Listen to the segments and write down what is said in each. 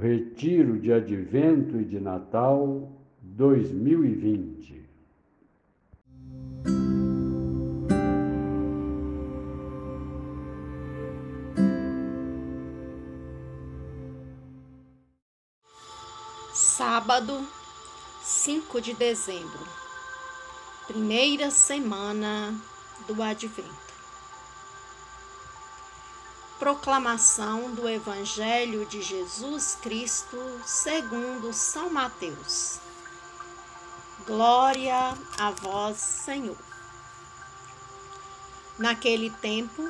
Retiro de Advento e de Natal 2020. Sábado, 5 de dezembro, primeira semana do Advento. Proclamação do Evangelho de Jesus Cristo segundo São Mateus. Glória a vós, Senhor. Naquele tempo,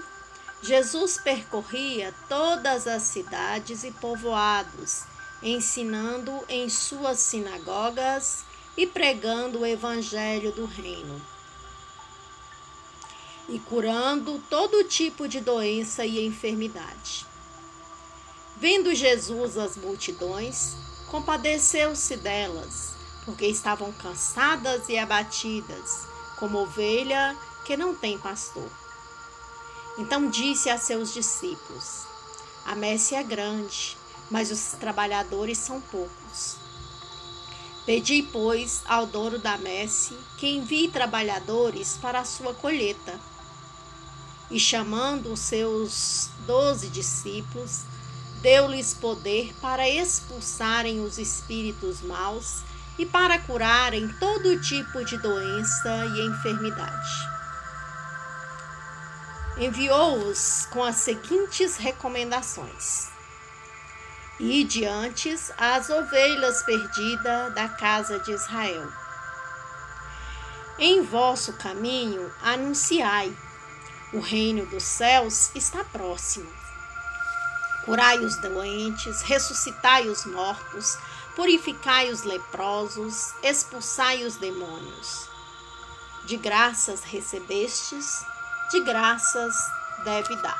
Jesus percorria todas as cidades e povoados, ensinando em suas sinagogas e pregando o Evangelho do Reino e curando todo tipo de doença e enfermidade. Vendo Jesus as multidões, compadeceu-se delas, porque estavam cansadas e abatidas, como ovelha que não tem pastor. Então disse a seus discípulos: A messe é grande, mas os trabalhadores são poucos. Pedi, pois, ao dono da messe que envie trabalhadores para a sua colheita e chamando os seus doze discípulos, deu-lhes poder para expulsarem os espíritos maus e para curarem todo tipo de doença e enfermidade. Enviou-os com as seguintes recomendações: E diante as ovelhas perdidas da casa de Israel. Em vosso caminho anunciai o reino dos céus está próximo. Curai os doentes, ressuscitai os mortos, purificai os leprosos, expulsai os demônios. De graças recebestes, de graças deve dar.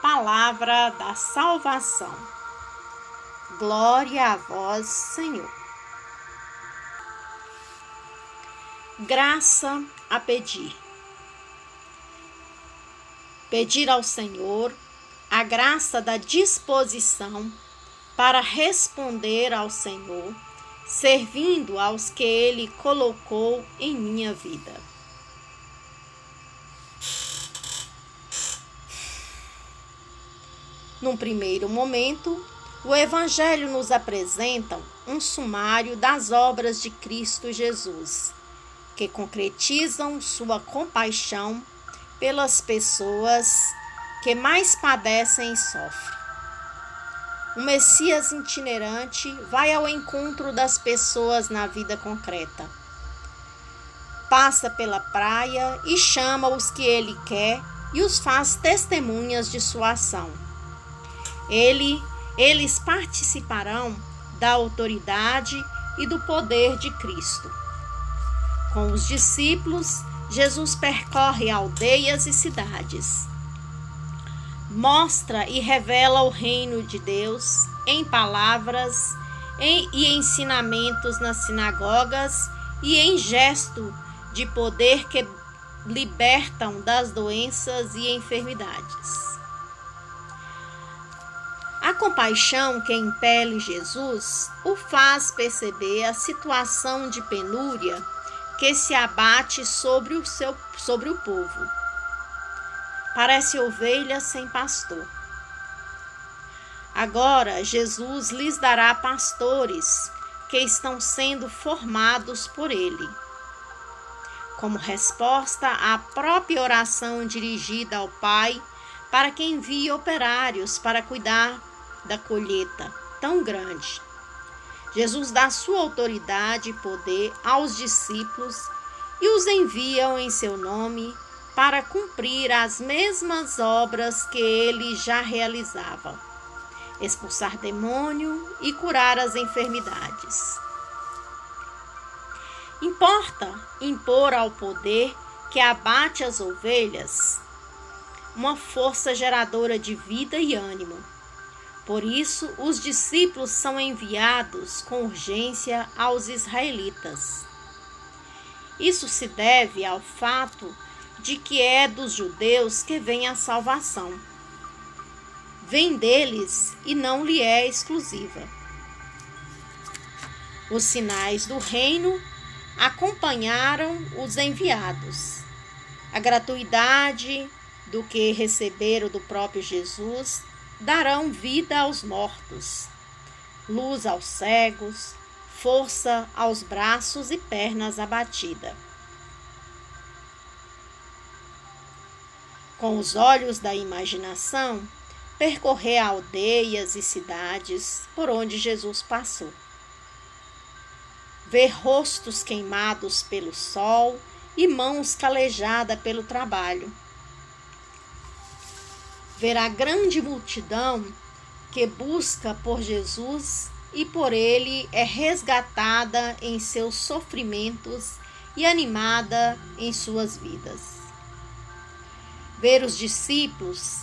Palavra da salvação. Glória a vós, Senhor. Graça a pedir pedir ao Senhor a graça da disposição para responder ao Senhor, servindo aos que Ele colocou em minha vida. Num primeiro momento, o Evangelho nos apresenta um sumário das obras de Cristo Jesus, que concretizam sua compaixão pelas pessoas que mais padecem e sofrem. O Messias itinerante vai ao encontro das pessoas na vida concreta. Passa pela praia e chama os que ele quer e os faz testemunhas de sua ação. Ele, eles participarão da autoridade e do poder de Cristo. Com os discípulos, Jesus percorre aldeias e cidades. Mostra e revela o reino de Deus em palavras em, e ensinamentos nas sinagogas e em gesto de poder que libertam das doenças e enfermidades. A compaixão que impele Jesus o faz perceber a situação de penúria que se abate sobre o, seu, sobre o povo. Parece ovelha sem pastor. Agora Jesus lhes dará pastores que estão sendo formados por ele. Como resposta à própria oração dirigida ao Pai, para que envie operários para cuidar da colheita tão grande. Jesus dá sua autoridade e poder aos discípulos e os enviam em seu nome para cumprir as mesmas obras que ele já realizava: expulsar demônio e curar as enfermidades. Importa impor ao poder que abate as ovelhas? Uma força geradora de vida e ânimo por isso, os discípulos são enviados com urgência aos israelitas. Isso se deve ao fato de que é dos judeus que vem a salvação. vem deles e não lhe é exclusiva. Os sinais do reino acompanharam os enviados. A gratuidade do que receberam do próprio Jesus darão vida aos mortos, luz aos cegos, força aos braços e pernas abatida. Com os olhos da imaginação, percorrer aldeias e cidades por onde Jesus passou. Ver rostos queimados pelo sol e mãos calejadas pelo trabalho. Ver a grande multidão que busca por Jesus e por ele é resgatada em seus sofrimentos e animada em suas vidas. Ver os discípulos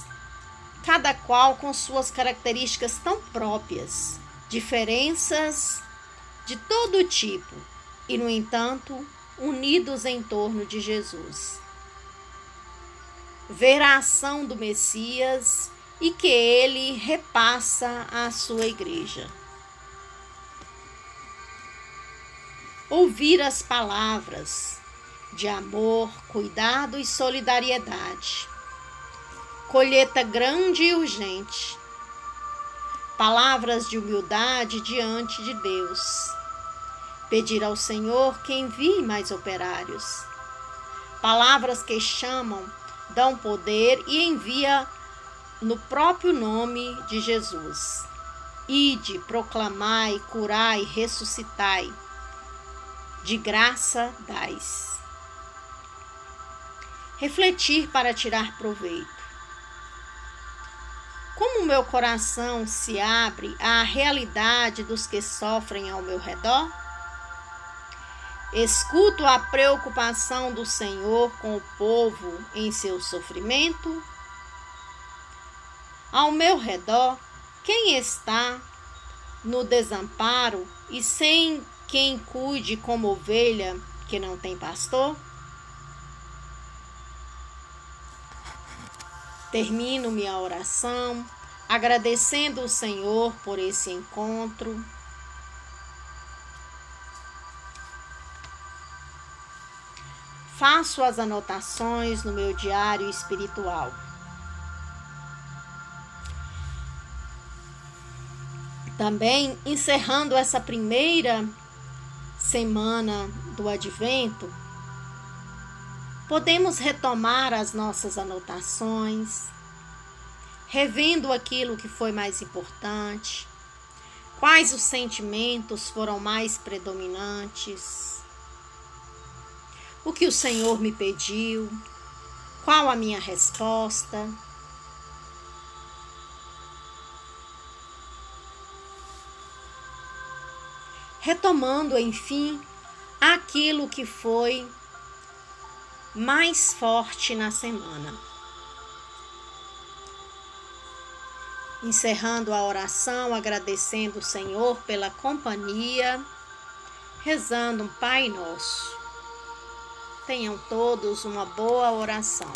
cada qual com suas características tão próprias, diferenças de todo tipo, e, no entanto, unidos em torno de Jesus. Ver a ação do Messias e que ele repassa à sua igreja. Ouvir as palavras de amor, cuidado e solidariedade colheita grande e urgente. Palavras de humildade diante de Deus. Pedir ao Senhor que envie mais operários. Palavras que chamam, dão poder e envia no próprio nome de Jesus. Ide, proclamai, curai, ressuscitai. De graça dais. Refletir para tirar proveito como meu coração se abre à realidade dos que sofrem ao meu redor? Escuto a preocupação do Senhor com o povo em seu sofrimento? Ao meu redor, quem está no desamparo e sem quem cuide como ovelha que não tem pastor? Termino minha oração agradecendo o Senhor por esse encontro. Faço as anotações no meu diário espiritual. Também encerrando essa primeira semana do advento, podemos retomar as nossas anotações, revendo aquilo que foi mais importante, quais os sentimentos foram mais predominantes, o que o Senhor me pediu, qual a minha resposta. Retomando, enfim, aquilo que foi mais forte na semana. Encerrando a oração, agradecendo o Senhor pela companhia, rezando um Pai Nosso. Tenham todos uma boa oração.